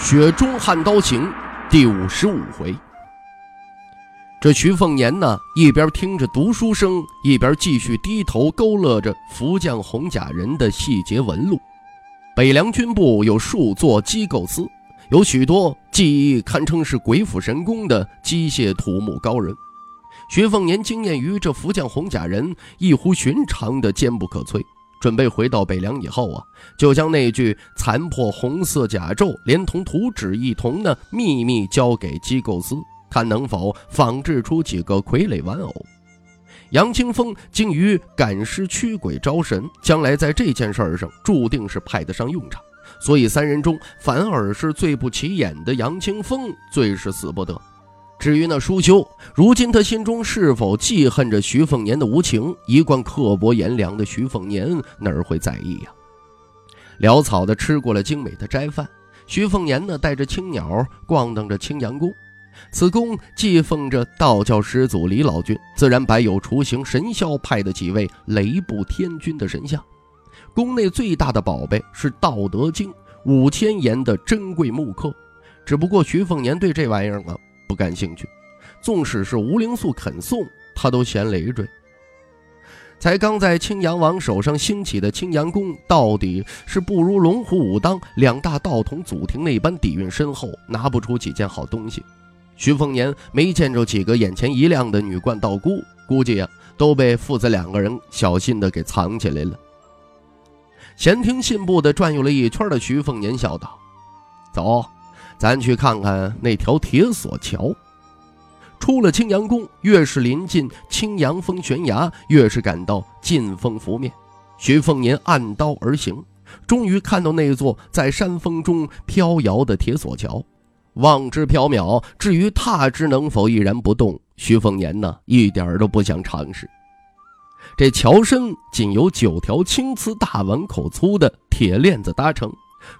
雪中悍刀行》第五十五回，这徐凤年呢，一边听着读书声，一边继续低头勾勒着福将红甲人的细节纹路。北凉军部有数座机构司，有许多技艺堪称是鬼斧神工的机械土木高人。徐凤年惊艳于这福将红甲人异乎寻常的坚不可摧。准备回到北凉以后啊，就将那具残破红色甲胄连同图纸一同呢，秘密交给机构司，看能否仿制出几个傀儡玩偶。杨清风精于赶尸驱鬼招神，将来在这件事上注定是派得上用场，所以三人中反而是最不起眼的杨清风最是死不得。至于那舒修，如今他心中是否记恨着徐凤年的无情？一贯刻薄严良的徐凤年哪儿会在意呀？潦草的吃过了精美的斋饭，徐凤年呢带着青鸟逛荡着青阳宫。此宫祭奉着道教始祖李老君，自然摆有雏形神霄派的几位雷部天君的神像。宫内最大的宝贝是《道德经》五千言的珍贵木刻，只不过徐凤年对这玩意儿啊。不感兴趣，纵使是吴灵素肯送，他都嫌累赘。才刚在青阳王手上兴起的青阳宫，到底是不如龙虎武当两大道统祖庭那般底蕴深厚，拿不出几件好东西。徐凤年没见着几个眼前一亮的女冠道姑，估计呀都被父子两个人小心的给藏起来了。闲庭信步的转悠了一圈的徐凤年笑道：“走。”咱去看看那条铁索桥。出了青阳宫，越是临近青阳峰悬崖，越是感到劲风拂面。徐凤年按刀而行，终于看到那座在山峰中飘摇的铁索桥。望之缥缈，至于踏之能否毅然不动，徐凤年呢，一点都不想尝试。这桥身仅由九条青瓷大碗口粗的铁链子搭成，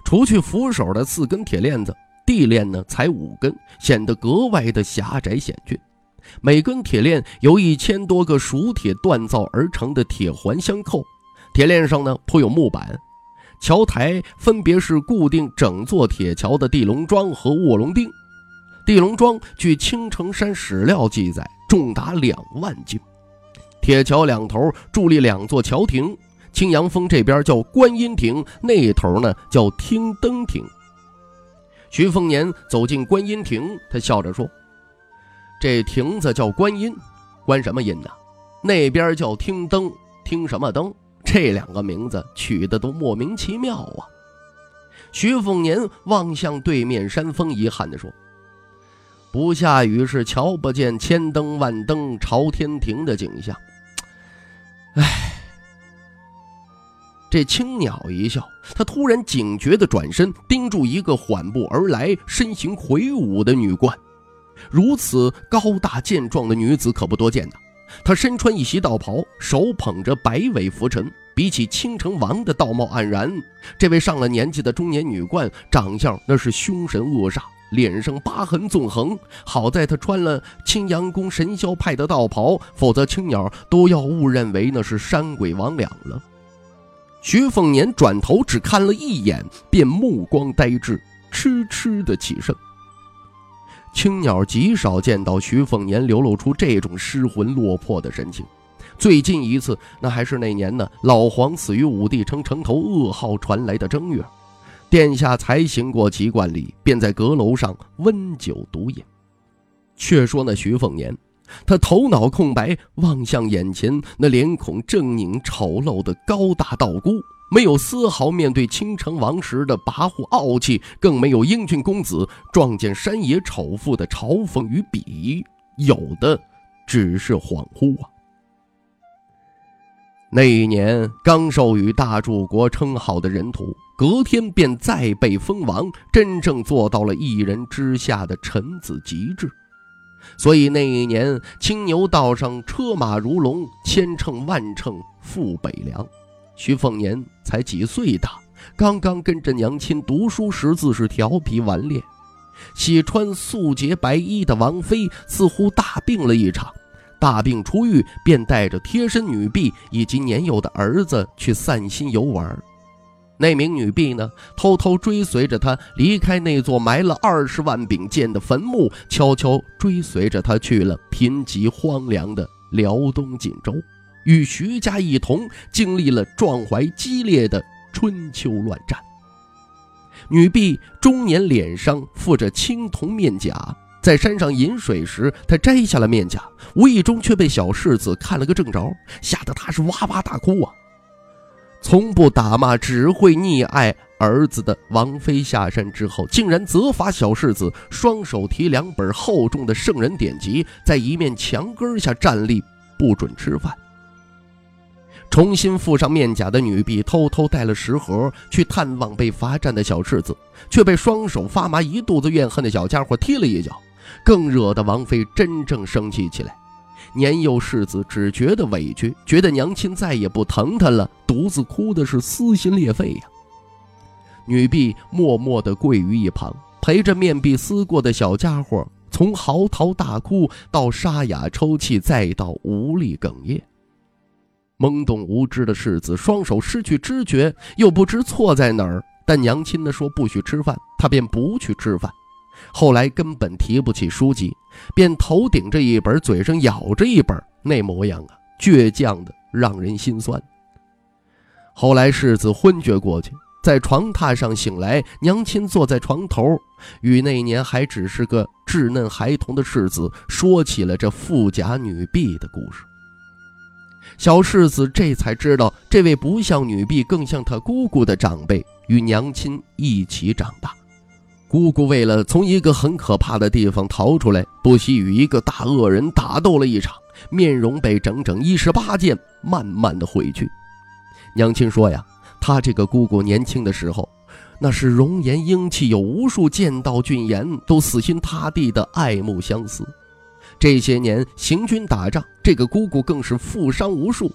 除去扶手的四根铁链子。地链呢才五根，显得格外的狭窄险峻。每根铁链由一千多个熟铁锻造而成的铁环相扣，铁链上呢铺有木板。桥台分别是固定整座铁桥的地龙桩和卧龙钉。地龙桩据青城山史料记载，重达两万斤。铁桥两头伫立两座桥亭，青阳峰这边叫观音亭，那头呢叫听灯亭。徐凤年走进观音亭，他笑着说：“这亭子叫观音，观什么音呢？那边叫听灯，听什么灯？这两个名字取的都莫名其妙啊！”徐凤年望向对面山峰，遗憾地说：“不下雨是瞧不见千灯万灯朝天庭的景象。”唉。这青鸟一笑，他突然警觉地转身，盯住一个缓步而来、身形魁梧的女冠。如此高大健壮的女子可不多见呐。她身穿一袭道袍，手捧着百尾拂尘。比起青城王的道貌岸然，这位上了年纪的中年女冠，长相那是凶神恶煞，脸上疤痕纵横。好在她穿了青阳宫神霄派的道袍，否则青鸟都要误认为那是山鬼魍魉了。徐凤年转头只看了一眼，便目光呆滞，痴痴的起身。青鸟极少见到徐凤年流露出这种失魂落魄的神情，最近一次那还是那年呢，老黄死于武帝城城头噩耗传来的正月，殿下才行过吉冠礼，便在阁楼上温酒独饮。却说那徐凤年。他头脑空白，望向眼前那脸孔狰狞丑陋的高大道姑，没有丝毫面对倾城王时的跋扈傲气，更没有英俊公子撞见山野丑妇的嘲讽与鄙夷，有的只是恍惚啊。那一年刚授予大柱国称号的人徒，隔天便再被封王，真正做到了一人之下的臣子极致。所以那一年青牛道上车马如龙，千乘万乘赴北凉。徐凤年才几岁大，刚刚跟着娘亲读书识字，是调皮顽劣。喜穿素洁白衣的王妃似乎大病了一场。大病初愈，便带着贴身女婢以及年幼的儿子去散心游玩。那名女婢呢，偷偷追随着他离开那座埋了二十万柄剑的坟墓，悄悄追随着他去了贫瘠荒凉的辽东锦州，与徐家一同经历了壮怀激烈的春秋乱战。女婢中年脸上附着青铜面甲。在山上饮水时，她摘下了面甲，无意中却被小世子看了个正着，吓得她是哇哇大哭啊！从不打骂，只会溺爱儿子的王妃下山之后，竟然责罚小世子双手提两本厚重的圣人典籍，在一面墙根下站立，不准吃饭。重新附上面甲的女婢偷偷带了食盒去探望被罚站的小世子，却被双手发麻、一肚子怨恨的小家伙踢了一脚。更惹得王妃真正生气起来，年幼世子只觉得委屈，觉得娘亲再也不疼他了，独自哭的是撕心裂肺呀。女婢默默地跪于一旁，陪着面壁思过的小家伙，从嚎啕大哭到沙哑抽泣，再到无力哽咽。懵懂无知的世子双手失去知觉，又不知错在哪儿，但娘亲呢说不许吃饭，他便不去吃饭。后来根本提不起书籍，便头顶着一本，嘴上咬着一本，那模样啊，倔强的让人心酸。后来世子昏厥过去，在床榻上醒来，娘亲坐在床头，与那年还只是个稚嫩孩童的世子说起了这富家女婢的故事。小世子这才知道，这位不像女婢，更像他姑姑的长辈，与娘亲一起长大。姑姑为了从一个很可怕的地方逃出来，不惜与一个大恶人打斗了一场，面容被整整一十八剑慢慢的毁去。娘亲说呀，她这个姑姑年轻的时候，那是容颜英气，有无数剑道俊颜都死心塌地的爱慕相思。这些年行军打仗，这个姑姑更是负伤无数，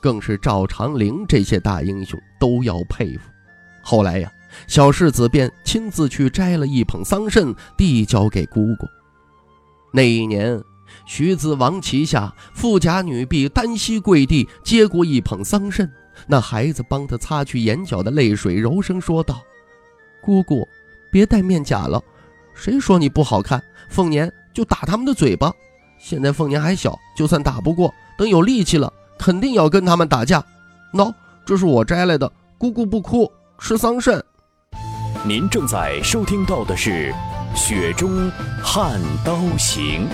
更是赵长陵这些大英雄都要佩服。后来呀。小世子便亲自去摘了一捧桑葚，递交给姑姑。那一年，徐子王旗下富家女婢单膝跪地接过一捧桑葚，那孩子帮她擦去眼角的泪水，柔声说道：“姑姑，别戴面甲了，谁说你不好看？凤年就打他们的嘴巴。现在凤年还小，就算打不过，等有力气了，肯定要跟他们打架。喏，这是我摘来的，姑姑不哭，吃桑葚。”您正在收听到的是《雪中悍刀行》，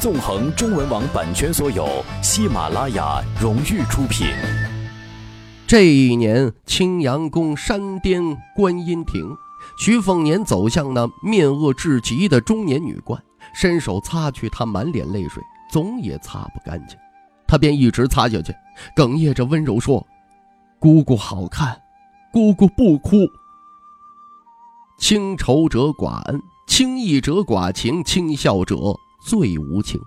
纵横中文网版权所有，喜马拉雅荣誉出品。这一年，青阳宫山巅观音亭，徐凤年走向那面恶至极的中年女官，伸手擦去她满脸泪水，总也擦不干净。他便一直擦下去，哽咽着温柔说：“姑姑好看，姑姑不哭。”轻仇者寡恩，轻义者寡情，轻笑者最无情。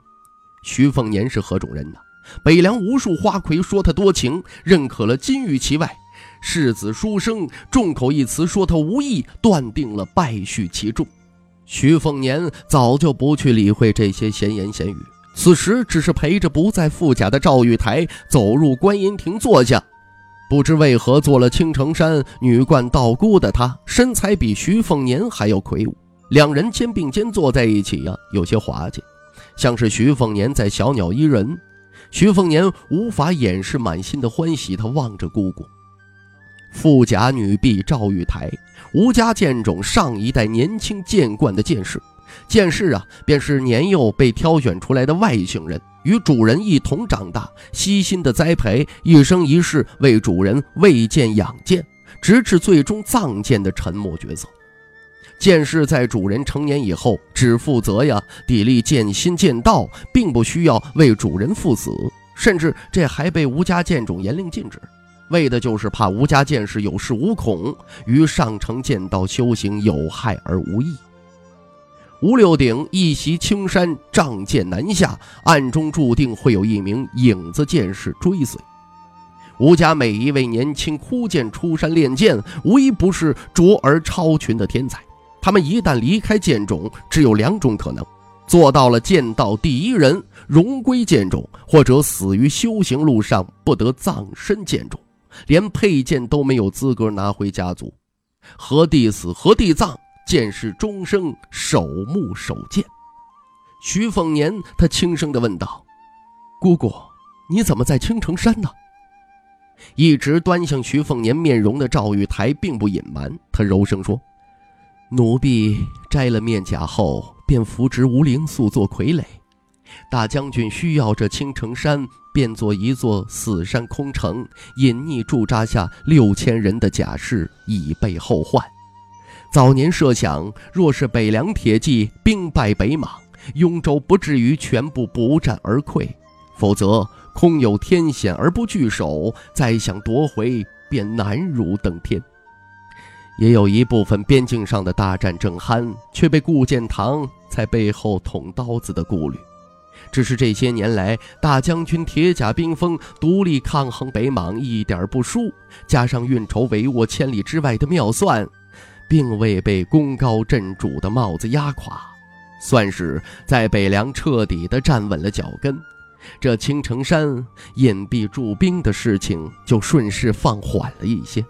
徐凤年是何种人呢？北凉无数花魁说他多情，认可了金玉其外；世子书生众口一词说他无义，断定了败絮其中。徐凤年早就不去理会这些闲言闲语，此时只是陪着不在富甲的赵玉台走入观音亭坐下。不知为何，做了青城山女冠道姑的她，身材比徐凤年还要魁梧。两人肩并肩坐在一起呀，有些滑稽，像是徐凤年在小鸟依人。徐凤年无法掩饰满心的欢喜，他望着姑姑。富甲女婢赵玉台，吴家剑种上一代年轻剑冠的剑士。剑士啊，便是年幼被挑选出来的外姓人。与主人一同长大，悉心的栽培，一生一世为主人喂剑养剑，直至最终葬剑的沉默角色。剑士在主人成年以后，只负责呀砥砺剑心剑道，并不需要为主人赴死。甚至这还被吴家剑种严令禁止，为的就是怕吴家剑士有恃无恐，于上乘剑道修行有害而无益。吴六鼎一袭青衫，仗剑南下，暗中注定会有一名影子剑士追随。吴家每一位年轻枯剑出山练剑，无一不是卓而超群的天才。他们一旦离开剑冢，只有两种可能：做到了剑道第一人，荣归剑冢；或者死于修行路上，不得葬身剑冢，连佩剑都没有资格拿回家族。何地死，何地葬，剑士终生守墓守剑。徐凤年，他轻声地问道：“姑姑，你怎么在青城山呢？”一直端详徐凤年面容的赵玉台并不隐瞒，他柔声说：“奴婢摘了面甲后，便扶植吴灵素做傀儡。大将军需要这青城山，变作一座死山空城，隐匿驻扎下六千人的甲士，以备后患。早年设想，若是北凉铁骑兵败北莽，雍州不至于全部不战而溃，否则。”空有天险而不据守，再想夺回便难如登天。也有一部分边境上的大战正酣，却被顾建堂在背后捅刀子的顾虑。只是这些年来，大将军铁甲兵锋，独立抗衡北莽一点不输，加上运筹帷幄千里之外的妙算，并未被功高震主的帽子压垮，算是在北凉彻底的站稳了脚跟。这青城山隐蔽驻兵的事情就顺势放缓了一些，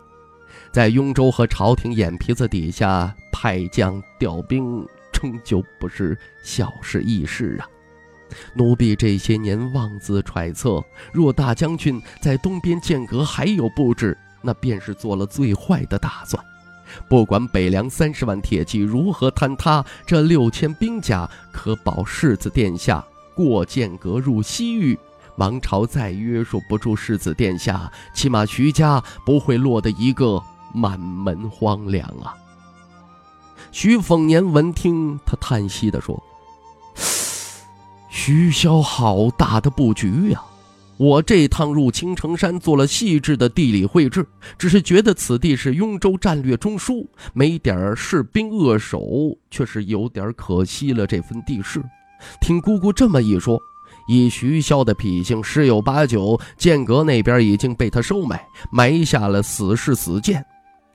在雍州和朝廷眼皮子底下派将调兵，终究不是小事易事啊！奴婢这些年妄自揣测，若大将军在东边剑阁还有布置，那便是做了最坏的打算。不管北凉三十万铁骑如何坍塌，这六千兵甲可保世子殿下。过剑阁入西域，王朝再约束不住世子殿下，起码徐家不会落得一个满门荒凉啊！徐凤年闻听，他叹息地说：“徐骁好大的布局呀！我这趟入青城山做了细致的地理绘制，只是觉得此地是雍州战略中枢，没点士兵扼守，却是有点可惜了这份地势。”听姑姑这么一说，以徐骁的脾性，十有八九剑阁那边已经被他收买，埋下了死士死剑。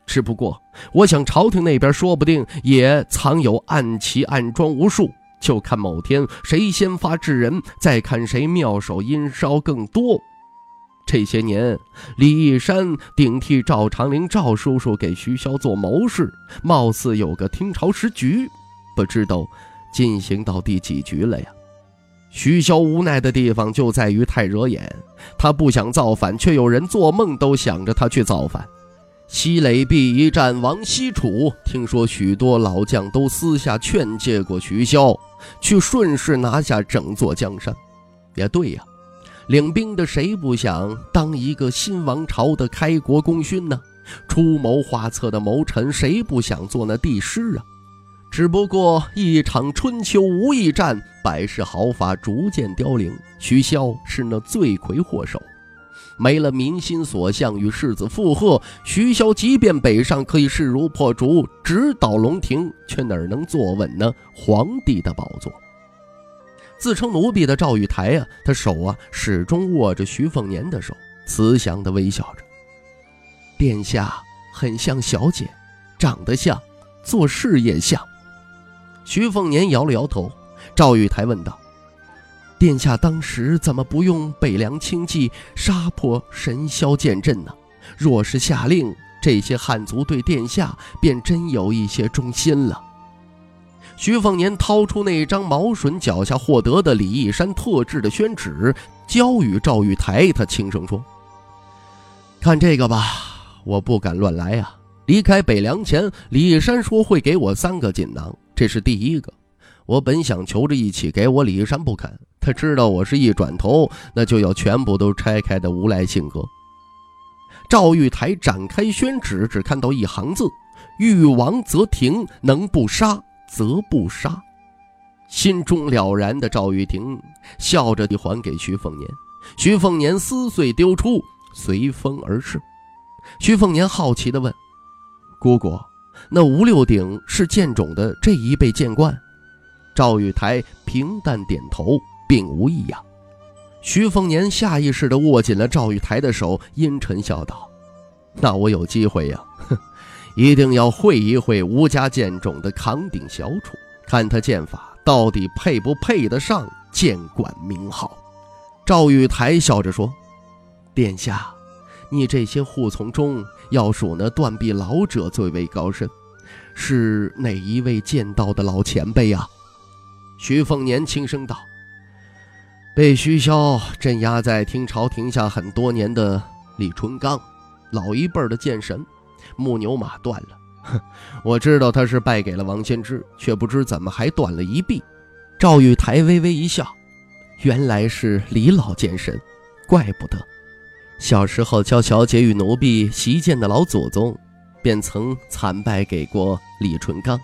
只不过，我想朝廷那边说不定也藏有暗棋暗桩无数，就看某天谁先发制人，再看谁妙手阴招更多。这些年，李义山顶替赵长林赵叔叔给徐骁做谋士，貌似有个听朝时局，不知道。进行到第几局了呀？徐骁无奈的地方就在于太惹眼，他不想造反，却有人做梦都想着他去造反。西垒壁一战亡西楚，听说许多老将都私下劝诫过徐骁，去顺势拿下整座江山。也对呀，领兵的谁不想当一个新王朝的开国功勋呢？出谋划策的谋臣谁不想做那帝师啊？只不过一场春秋无义战，百世毫发逐渐凋零。徐骁是那罪魁祸首，没了民心所向与世子附和，徐骁即便北上可以势如破竹，直捣龙庭，却哪能坐稳呢皇帝的宝座？自称奴婢的赵玉台啊，他手啊始终握着徐凤年的手，慈祥地微笑着。殿下很像小姐，长得像，做事也像。徐凤年摇了摇头，赵玉台问道：“殿下当时怎么不用北凉轻骑杀破神霄剑阵呢？若是下令，这些汉族对殿下便真有一些忠心了。”徐凤年掏出那张毛笋脚下获得的李义山特制的宣纸，交与赵玉台，他轻声说：“看这个吧，我不敢乱来啊。离开北凉前，李义山说会给我三个锦囊。”这是第一个，我本想求着一起给我李义山不肯，他知道我是一转头，那就要全部都拆开的无赖性格。赵玉台展开宣纸，只看到一行字：“欲亡则停，能不杀则不杀。”心中了然的赵玉婷笑着地还给徐凤年，徐凤年撕碎丢出，随风而逝。徐凤年好奇地问：“姑姑，那吴六鼎是剑种的这一辈剑冠？”赵玉台平淡点头，并无异样。徐凤年下意识地握紧了赵玉台的手，阴沉笑道：“那我有机会呀，哼，一定要会一会吴家剑种的扛鼎小楚，看他剑法到底配不配得上剑馆名号。”赵玉台笑着说：“殿下，你这些护从中，要数那断臂老者最为高深，是哪一位剑道的老前辈呀？”徐凤年轻声道：“被徐骁镇压在听朝廷下很多年的李淳刚，老一辈的剑神，木牛马断了。哼，我知道他是败给了王先知，却不知怎么还断了一臂。”赵玉台微微一笑：“原来是李老剑神，怪不得。小时候教小姐与奴婢习剑的老祖宗，便曾惨败给过李淳刚，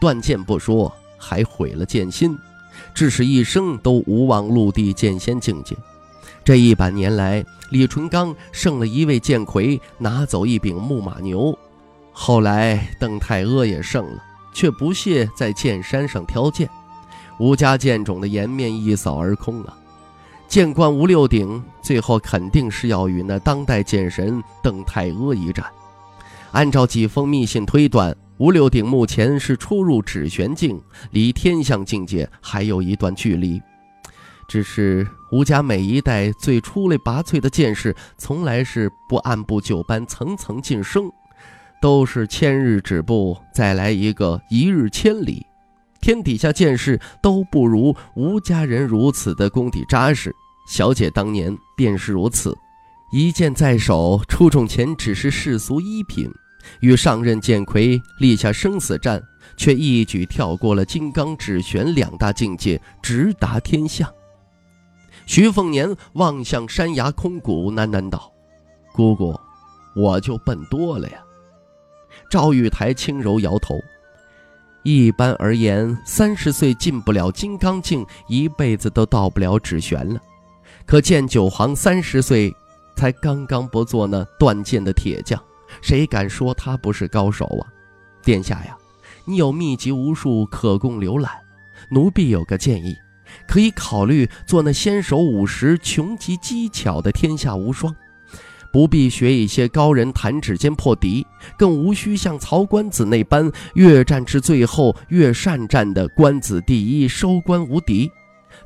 断剑不说。”还毁了剑心，致使一生都无望陆地剑仙境界。这一百年来，李淳罡胜了一位剑魁，拿走一柄木马牛。后来邓太阿也胜了，却不屑在剑山上挑剑。吴家剑种的颜面一扫而空啊。剑冠吴六鼎，最后肯定是要与那当代剑神邓太阿一战。按照几封密信推断。吴六鼎目前是初入指玄境，离天象境界还有一段距离。只是吴家每一代最出类拔萃的剑士，从来是不按部就班、层层晋升，都是千日止步，再来一个一日千里。天底下剑士都不如吴家人如此的功底扎实。小姐当年便是如此，一剑在手，出众前只是世俗一品。与上任剑魁立下生死战，却一举跳过了金刚指玄两大境界，直达天象。徐凤年望向山崖空谷，喃喃道：“姑姑，我就笨多了呀。”赵玉台轻柔摇头：“一般而言，三十岁进不了金刚境，一辈子都到不了指玄了。可见九皇三十岁，才刚刚不做那断剑的铁匠。”谁敢说他不是高手啊？殿下呀，你有秘籍无数可供浏览。奴婢有个建议，可以考虑做那先手五十穷极机巧的天下无双，不必学一些高人弹指间破敌，更无需像曹官子那般越战至最后越善战的官子第一收官无敌。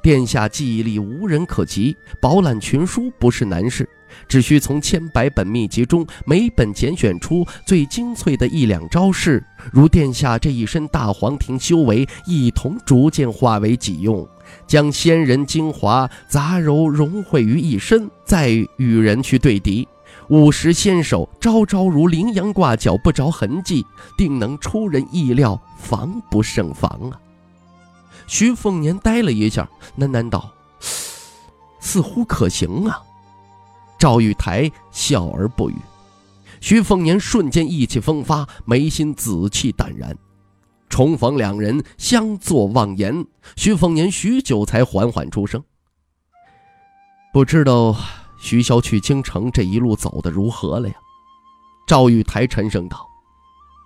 殿下记忆力无人可及，饱览群书不是难事。只需从千百本秘籍中每本拣选出最精粹的一两招式，如殿下这一身大黄庭修为，一同逐渐化为己用，将仙人精华杂糅融汇于一身，再与人去对敌。五十仙手招招如羚羊挂角，不着痕迹，定能出人意料，防不胜防啊！徐凤年呆了一下，喃喃道：“似乎可行啊。”赵玉台笑而不语，徐凤年瞬间意气风发，眉心紫气淡然。重逢两人相坐忘言，徐凤年许久才缓缓出声：“不知道徐骁去京城这一路走的如何了呀？”赵玉台沉声道：“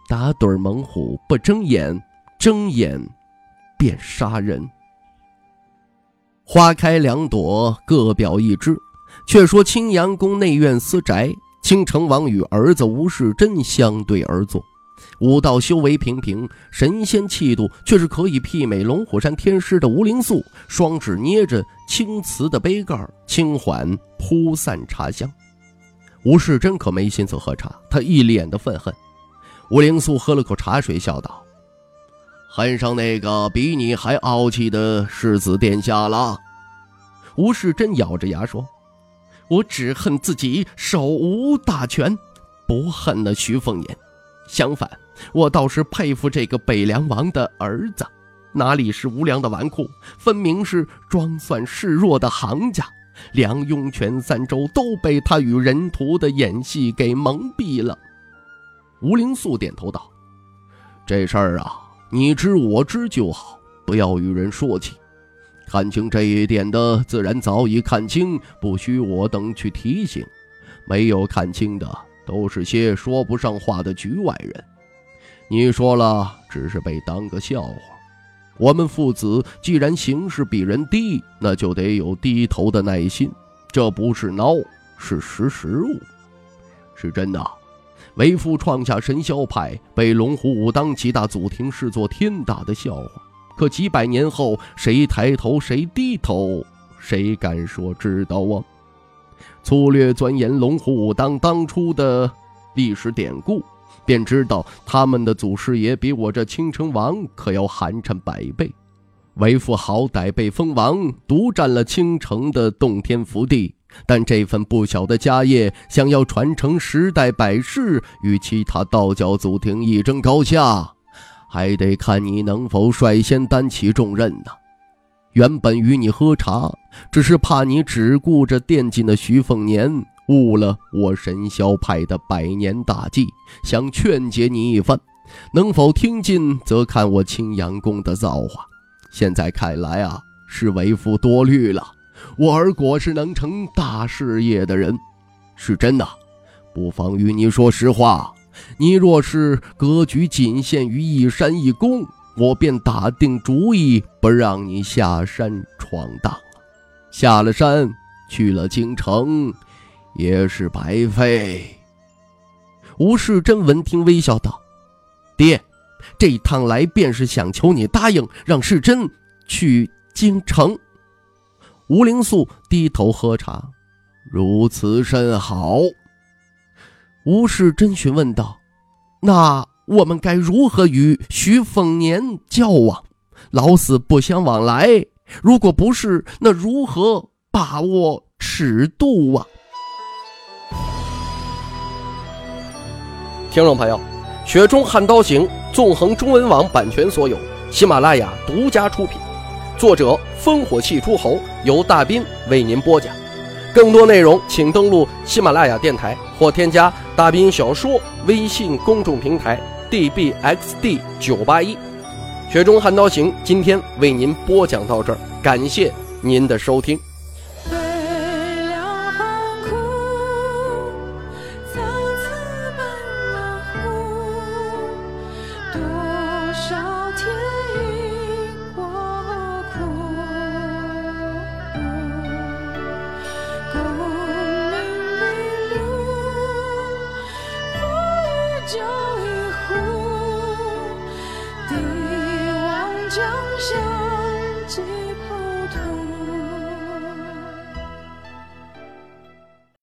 打盹猛虎不睁眼，睁眼便杀人。花开两朵，各表一枝。”却说青阳宫内院私宅，青城王与儿子吴世贞相对而坐，武道修为平平，神仙气度却是可以媲美龙虎山天师的吴灵素，双指捏着青瓷的杯盖，轻缓铺散茶香。吴世贞可没心思喝茶，他一脸的愤恨。吴灵素喝了口茶水，笑道：“恨上那个比你还傲气的世子殿下了。”吴世贞咬着牙说。我只恨自己手无大权，不恨那徐凤年。相反，我倒是佩服这个北凉王的儿子，哪里是无良的纨绔，分明是装蒜示弱的行家。梁雍泉三州都被他与人徒的演戏给蒙蔽了。吴灵素点头道：“这事儿啊，你知我知就好，不要与人说起。”看清这一点的，自然早已看清，不需我等去提醒；没有看清的，都是些说不上话的局外人。你说了，只是被当个笑话。我们父子既然行事比人低，那就得有低头的耐心。这不是孬，是识时务，是真的。为父创下神霄派，被龙虎武当几大祖庭视作天大的笑话。可几百年后，谁抬头，谁低头，谁敢说知道啊？粗略钻研龙虎武当当初的历史典故，便知道他们的祖师爷比我这青城王可要寒碜百倍。为父好歹被封王，独占了青城的洞天福地。但这份不小的家业，想要传承十代百世，与其他道教祖庭一争高下，还得看你能否率先担起重任呢。原本与你喝茶，只是怕你只顾着惦记那徐凤年，误了我神霄派的百年大计，想劝解你一番，能否听进，则看我青阳宫的造化。现在看来啊，是为父多虑了。我儿果是能成大事业的人，是真的。不妨与你说实话，你若是格局仅限于一山一宫，我便打定主意不让你下山闯荡了。下了山，去了京城，也是白费。吴世贞闻听，微笑道：“爹，这一趟来便是想求你答应，让世贞去京城。”吴灵素低头喝茶，如此甚好。吴世贞询问道：“那我们该如何与徐凤年交往？老死不相往来，如果不是，那如何把握尺度啊？”听众朋友，《雪中悍刀行》纵横中文网版权所有，喜马拉雅独家出品。作者烽火戏诸侯由大斌为您播讲，更多内容请登录喜马拉雅电台或添加大兵小说微信公众平台 dbxd 九八一。雪中悍刀行今天为您播讲到这儿，感谢您的收听。